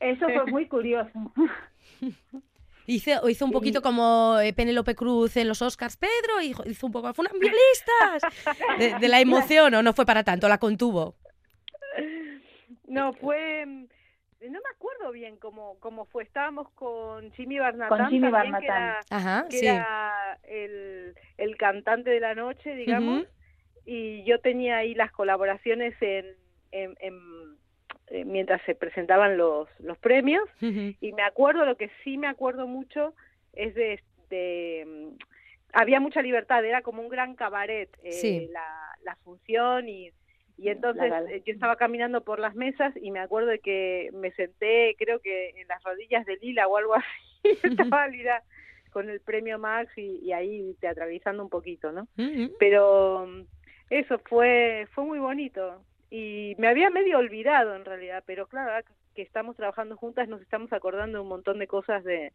Eso fue muy curioso. (laughs) Hizo, hizo un Sí. poquito como eh, Penélope Cruz en los Oscars. Pedro hizo, hizo un poco funambulistas. (laughs) De, de la emoción, ¿o no fue para tanto? La contuvo. No, fue... mm, No me acuerdo bien cómo, cómo fue. Estábamos con Jimmy Barnatán. Con Jimmy también, que Barnatán. era, Ajá, que sí. era el, el cantante de la noche, digamos. Y yo tenía ahí las colaboraciones en, en- en- eh, mientras se presentaban los, los premios. Y me acuerdo, lo que sí me acuerdo mucho es de... de, mm, había mucha libertad, era como un gran cabaret eh, Sí. la, la función y, y entonces eh, yo estaba caminando por las mesas y me acuerdo de que me senté, creo que en las rodillas de Lila o algo así, (laughs) estaba Lila con el premio Max y, y ahí teatralizando un poquito, ¿no? Pero mm, eso fue fue muy bonito. Y me había medio olvidado en realidad, pero claro, que estamos trabajando juntas nos estamos acordando de un montón de cosas de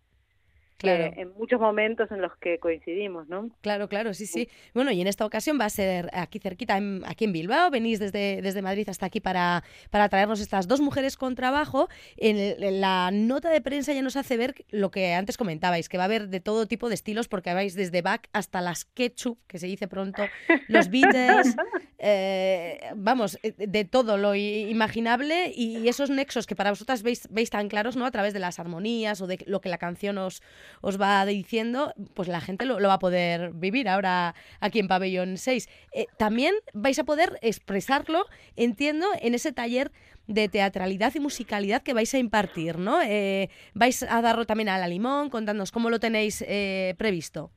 Claro. en muchos momentos en los que coincidimos, ¿no? Claro, claro, sí, sí. Bueno, y en esta ocasión va a ser aquí cerquita, en- aquí en Bilbao. Venís desde, desde Madrid hasta aquí para, para traernos estas dos mujeres con trabajo. En, el- en la nota de prensa ya nos hace ver lo que antes comentabais, que va a haber de todo tipo de estilos, porque vais desde Bach hasta las ketchup, que se dice pronto, los Beatles, (laughs) eh, vamos, eh, de todo lo imaginable y esos nexos que para vosotras veis, veis tan claros, ¿no? A través de las armonías o de lo que la canción os, os va diciendo, pues la gente lo, lo va a poder vivir ahora aquí en Pabellón 6. Eh, también vais a poder expresarlo, entiendo, en ese taller de teatralidad y musicalidad que vais a impartir, ¿no? Eh, vais a darlo también a la limón, contándonos cómo lo tenéis eh, previsto.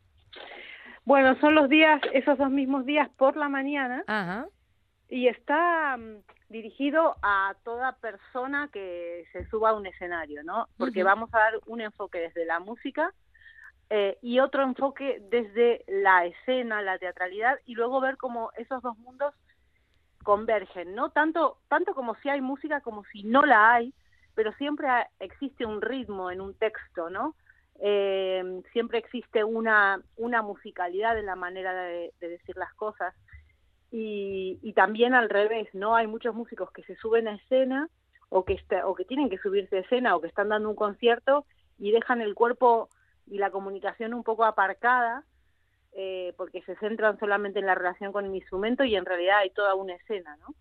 Bueno, son los días, esos dos mismos días por la mañana Ajá. y está mm, dirigido a toda persona que se suba a un escenario, ¿no? Porque vamos a dar un enfoque desde la música eh, y otro enfoque desde la escena, la teatralidad y luego ver cómo esos dos mundos convergen, ¿no? Tanto, tanto como si hay música como si no la hay, pero siempre existe un ritmo en un texto, ¿no? Eh, siempre existe una, una musicalidad en la manera de, decir las cosas. Y, y, también al revés, ¿no? Hay muchos músicos que se suben a escena o que, está, o que tienen que subirse a escena o que están dando un concierto y dejan el cuerpo y la comunicación un poco aparcada eh, porque se centran solamente en la relación con el instrumento y en realidad hay toda una escena, ¿no?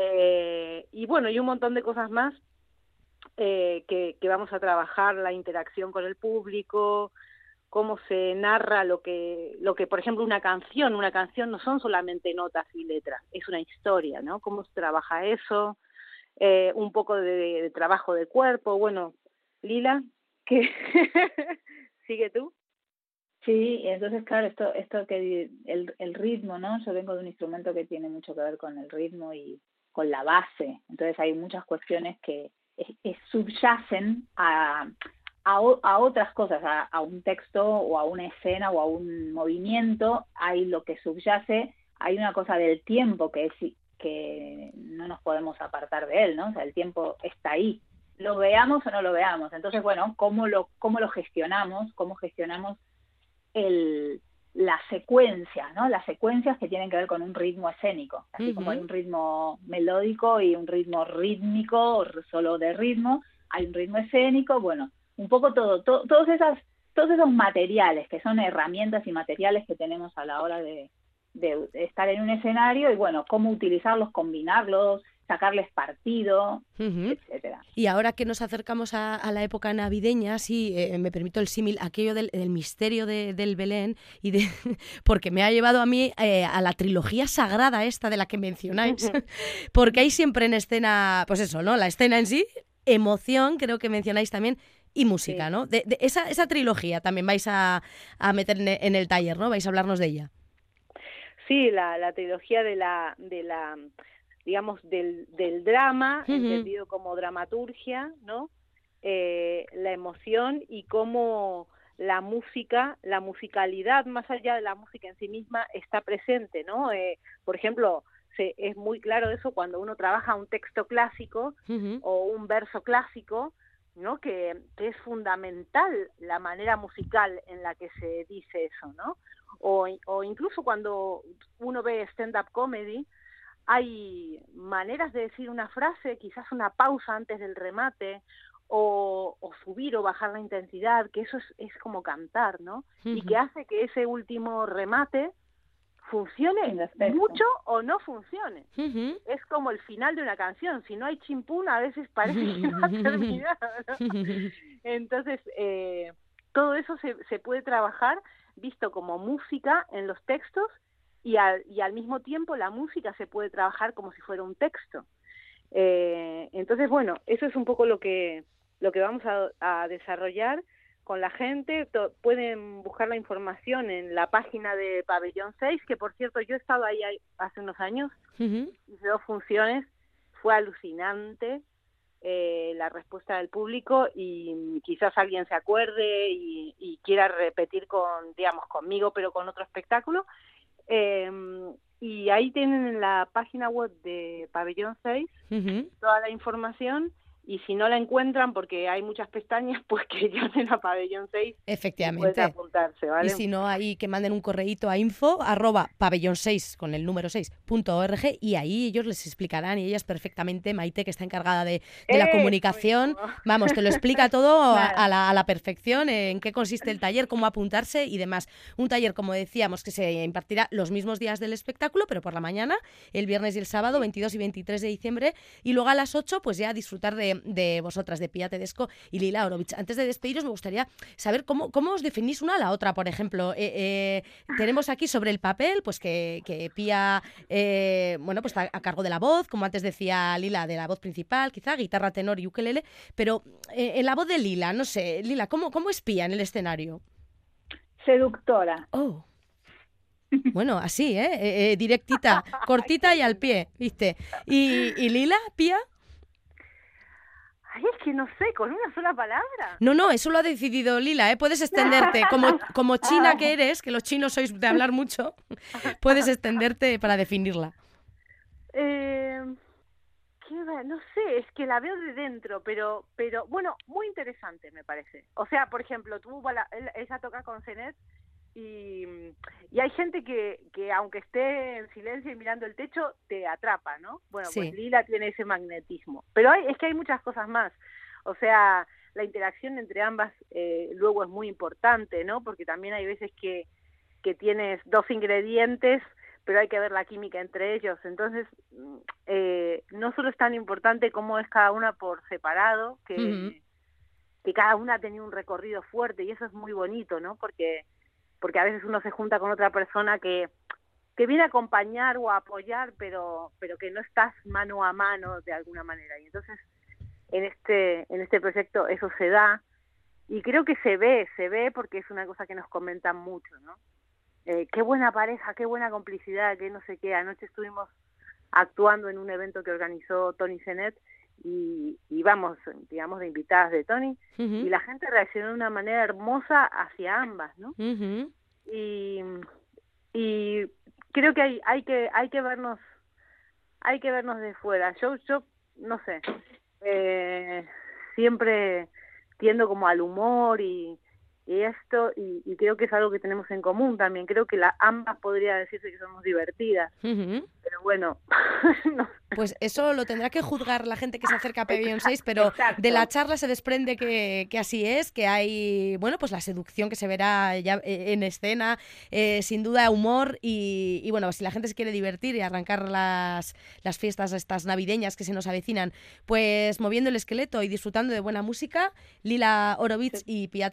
eh, y bueno, y un montón de cosas más eh, que, que, vamos a trabajar, la interacción con el público, cómo se narra lo que, lo que, por ejemplo, una canción, una canción no son solamente notas y letras, es una historia, ¿no? Cómo se trabaja eso, eh, un poco de, trabajo de cuerpo, bueno, Lila, ¿qué? (laughs) ¿Sigue tú? Sí, entonces claro, esto, esto que el ritmo, ¿no? Yo vengo de un instrumento que tiene mucho que ver con el ritmo y con la base. Entonces hay muchas cuestiones que subyacen a, a, a, otras cosas, a, a, un texto o a una escena o a un movimiento. Hay lo que subyace, hay una cosa del tiempo que es que no nos podemos apartar de él, ¿no? O sea, el tiempo está ahí. Lo veamos o no lo veamos. Entonces, bueno, ¿cómo lo, cómo lo gestionamos? ¿Cómo gestionamos el, la secuencia, ¿no? Las secuencias que tienen que ver con un ritmo escénico, así como hay un ritmo melódico y un ritmo rítmico, solo de ritmo, hay un ritmo escénico, bueno, un poco todo, todos esas, todos esos materiales que son herramientas y materiales que tenemos a la hora de, de estar en un escenario y bueno, cómo utilizarlos, combinarlos, sacarles partido, etcétera. Y ahora que nos acercamos a, la época navideña, sí, eh, me permito el símil, aquello del, misterio del Belén, y de, (laughs) porque me ha llevado a mí eh, a la trilogía sagrada esta de la que mencionáis, (laughs) porque hay siempre en escena, pues eso, ¿no? La escena en sí, emoción, creo que mencionáis también, y música, ¿no? De, esa, esa trilogía también vais a, a meter en el taller, ¿no? Vais a hablarnos de ella. Sí, la, la trilogía de la, de la digamos, del, del drama, entendido como dramaturgia, ¿no? Eh, la emoción y cómo la música, la musicalidad, más allá de la música en sí misma, está presente, ¿no? Eh, por ejemplo, se, es muy claro eso cuando uno trabaja un texto clásico o un verso clásico, ¿no? Que, que, es fundamental la manera musical en la que se dice eso, ¿no? O, o incluso cuando uno ve stand-up comedy, hay maneras de decir una frase, quizás una pausa antes del remate, o, subir o bajar la intensidad, que eso es, es como cantar, ¿no? Y que hace que ese último remate funcione mucho o no funcione. Es como el final de una canción. Si no hay chimpún, a veces parece que no ha (laughs) terminado. Entonces, eh, todo eso se, se puede trabajar visto como música en los textos y al, y al mismo tiempo la música se puede trabajar como si fuera un texto. Eh, entonces, bueno, eso es un poco lo que, lo que vamos a, desarrollar con la gente. pueden buscar la información en la página de Pabellón 6, que por cierto yo he estado ahí hace unos años, hice dos funciones, fue alucinante eh, la respuesta del público y quizás alguien se acuerde y, y quiera repetir con, digamos, conmigo, pero con otro espectáculo. Eh, y ahí tienen en la página web de Pabellón 6 toda la información y si no la encuentran porque hay muchas pestañas, (laughs) pues que llamen a Pabellón 6. Efectivamente. Y, apuntarse, ¿vale? y si no, ahí que manden un correíto a info arroba pabellón 6 con el número 6 punto org y ahí ellos les explicarán y ellas perfectamente, Maite que está encargada de, la comunicación, (laughs) vamos, te lo explica todo a, la, a, la, perfección, en qué consiste el taller, cómo apuntarse y demás. Un taller, como decíamos, que se impartirá los mismos días del espectáculo, pero por la mañana, el viernes y el sábado, 22 y 23 de diciembre, y luego a las 8, pues ya disfrutar de de, vosotras, de Pia Tedesco y Lila Orovich. Antes de despediros, me gustaría saber cómo, cómo os definís una a la otra, por ejemplo. Eh, eh, tenemos aquí sobre el papel, pues que, que Pia, eh, bueno, pues está a cargo de la voz, como antes decía Lila, de la voz principal, quizá, guitarra, tenor y ukelele, pero en la voz de Lila, no sé, Lila, ¿cómo, cómo es Pia en el escenario? Seductora. Oh. Bueno, así, ¿eh? directita, (laughs) cortita y al pie, ¿viste? ¿Y, y Lila, Pia? Ay, es que no sé, con una sola palabra. No, no, eso lo ha decidido Lila, ¿eh? Puedes extenderte, (laughs) como, como china que eres, que los chinos sois de hablar mucho, (laughs) puedes extenderte para definirla. Eh, ¿qué va? No sé, es que la veo de dentro, pero, pero bueno, muy interesante me parece. O sea, por ejemplo, tú, ella toca con Zenet y, y hay gente que, que aunque esté en silencio y mirando el techo, te atrapa, ¿no? Bueno, Sí. pues Lila tiene ese magnetismo. Pero hay, es que hay muchas cosas más. O sea, la interacción entre ambas eh, luego es muy importante, ¿no? Porque también hay veces que, que tienes dos ingredientes, pero hay que ver la química entre ellos. Entonces, mm, eh, no solo es tan importante cómo es cada una por separado, que, que cada una ha tenido un recorrido fuerte y eso es muy bonito, ¿no? Porque, porque a veces uno se junta con otra persona que, que viene a acompañar o a apoyar, pero, pero que no estás mano a mano de alguna manera. Y entonces, en este, en este proyecto eso se da y creo que se ve, se ve porque es una cosa que nos comentan mucho, ¿no? Eh, qué buena pareja, qué buena complicidad, qué no sé qué. Anoche estuvimos actuando en un evento que organizó Tony Zenet y, vamos, digamos, de invitadas de Tony y la gente reaccionó de una manera hermosa hacia ambas, ¿no? ujú. Y, y creo que hay, hay que hay que vernos hay que vernos de fuera. Yo yo no sé, eh, siempre tiendo como al humor y, y esto y, y creo que es algo que tenemos en común también. Creo que la ambas podría decirse que somos divertidas, pero bueno, (laughs) no Pues eso lo tendrá que juzgar la gente que se acerca a Pavilion 6, pero Exacto. de la charla se desprende que, que así es, que hay, bueno, pues la seducción que se verá ya eh, en escena, eh, sin duda humor y, y, bueno, si la gente se quiere divertir y arrancar las, las fiestas estas navideñas que se nos avecinan, pues moviendo el esqueleto y disfrutando de buena música, Lila Orovitz y Pia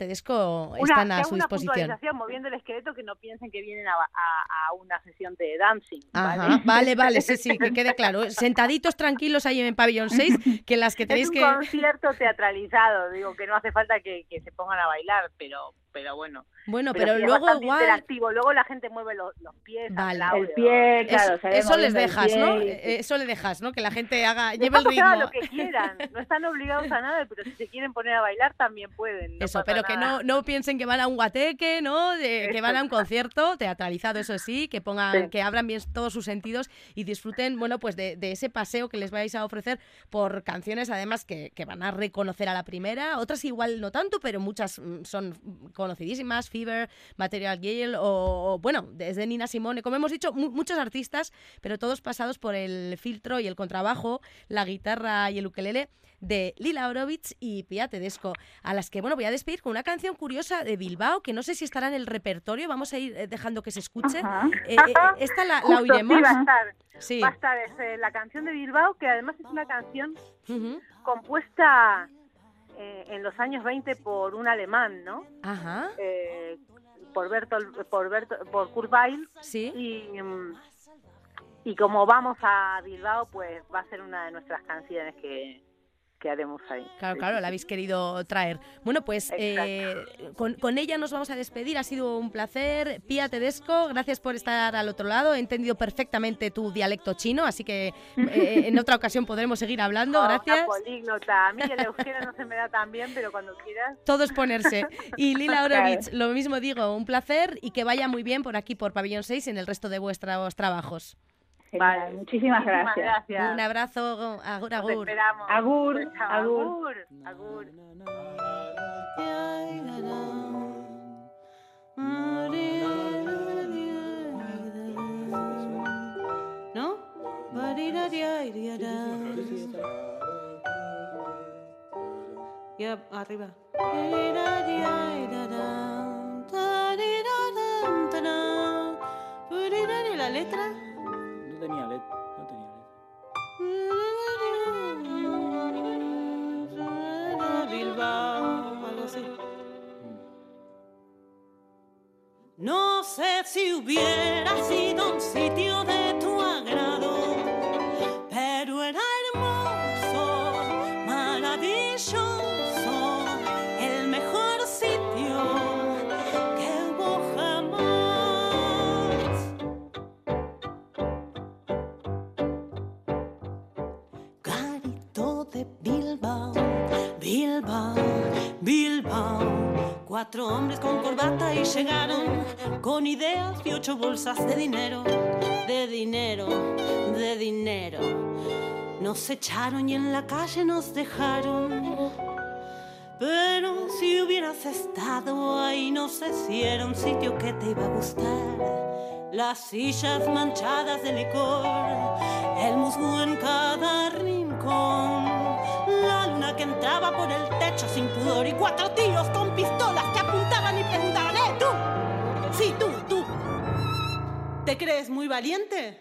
Están una, a su una disposición. moviendo el esqueleto que no piensen que vienen a, a- a una sesión de dancing. Ajá, vale, vale, (laughs) sí, sí, que quede claro. Sentaditos tranquilos ahí en Pabellón 6, que las que (laughs) Es tenéis un que... concierto teatralizado, digo que no hace falta que, que se pongan a bailar, pero pero bueno. Bueno, pero, luego igual... interactivo. Luego la gente mueve los, los pies, Vale. El pie, claro, Eso- les dejas, ¿no? Eso le dejas, ¿no? Que la gente haga, lleve el ritmo. lo que quieran, no están obligados a nada, pero si se quieren poner a bailar también pueden. no Eso, pero que no, no piensen que van a un guateque, ¿no? De- que van a un concierto teatralizado, eso sí, que pongan, Sí. que abran bien todos sus sentidos y disfruten, bueno, pues de, de ese paseo que les vais a ofrecer por canciones, además, que, que van a reconocer a la primera, otras igual no tanto, pero muchas mm, son conocidísimas, Fever, Material Girl o, o, bueno, desde Nina Simone, como hemos dicho, mu- muchos artistas, pero todos pasados por el filtro y el contrabajo, la guitarra y el ukelele de Lila Orovitz y Pia Tedesco, a las que, bueno, voy a despedir con una canción curiosa de Bilbao, que no sé si estará en el repertorio, vamos a ir eh, dejando que se escuche. Eh, eh, esta la, oiremos. Sí, va a estar. Sí. Va a estar es, eh, la canción de Bilbao, que además es una canción compuesta eh, en los años 20 por un alemán, ¿no? Ajá, Eh, por Bertolt, por Bertolt, por Kurt Weill sí. y mm, y como vamos a Bilbao, pues va a ser una de nuestras canciones que, que haremos ahí. Claro, claro, la habéis querido traer. Bueno, pues eh, con, con ella nos vamos a despedir. Ha sido un placer. Pía Tedesco, gracias por estar al otro lado. He entendido perfectamente tu dialecto chino, así que eh, en otra ocasión podremos seguir hablando. Oh, Gracias. políglota. A mí el euskera no se me da tan bien, pero cuando quieras. Todo es ponerse. Y Lila (laughs) Orovitz, lo mismo digo, un placer y que vaya muy bien por aquí, por Pabellón 6 y en el resto de vuestros trabajos. Vale. Muchísimas Muchísimas gracias. gracias. Un abrazo, agur, Nos agur. esperamos. Agur, Chao, agur. agur. ¿No? Ya, arriba. La letra. Tenía LED, no tenía LED. Bilbao, algo así. No sé si hubiera sido un sitio de Cuatro hombres con corbata y llegaron con ideas y ocho bolsas de dinero, de dinero, de dinero. Nos echaron y en la calle nos dejaron. Pero si hubieras estado ahí, no sé si era un sitio que te iba a gustar. Las sillas manchadas de licor, el musgo en cada rincón, que entraba por el techo sin pudor y cuatro tíos con pistolas que apuntaban y preguntaban, ¡eh, tú! Sí, tú, tú. ¿Te crees muy valiente?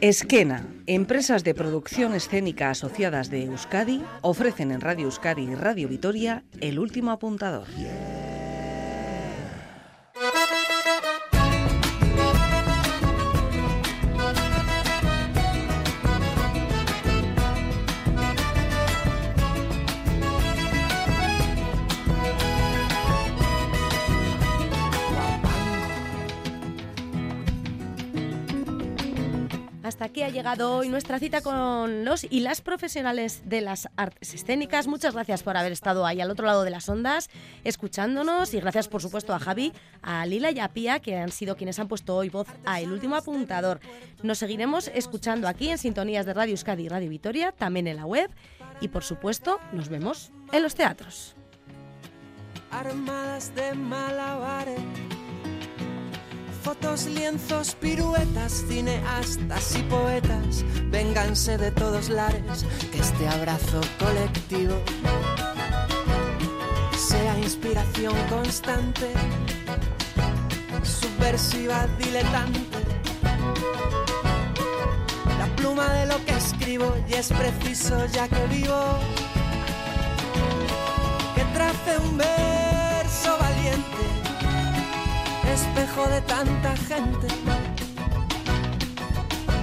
Esquena, empresas de producción escénica asociadas de Euskadi, ofrecen en Radio Euskadi y Radio Vitoria el último apuntador. Hasta aquí ha llegado hoy nuestra cita con los y las profesionales de las artes escénicas. Muchas gracias por haber estado ahí al otro lado de las ondas, escuchándonos y gracias por supuesto a Javi, a Lila y a Pía, que han sido quienes han puesto hoy voz a El Último Apuntador. Nos seguiremos escuchando aquí en sintonías de Radio Euskadi y Radio Vitoria, también en la web y por supuesto nos vemos en los teatros. Armadas de malabares Fotos, lienzos, piruetas, cineastas y poetas, vénganse de todos lares, que este abrazo colectivo sea inspiración constante, subversiva, diletante. La pluma de lo que escribo y es preciso ya que vivo, que trace un verso espejo de tanta gente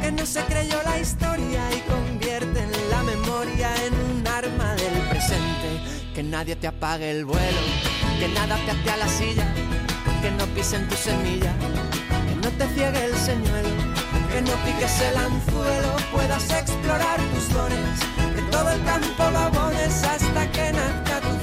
que no se creyó la historia y convierte en la memoria en un arma del presente. Que nadie te apague el vuelo, que nada te ate a la silla, que no pisen tu semilla, que no te ciegue el señuelo, que no piques el anzuelo, puedas explorar tus dones, que todo el campo lo hasta que nazca tu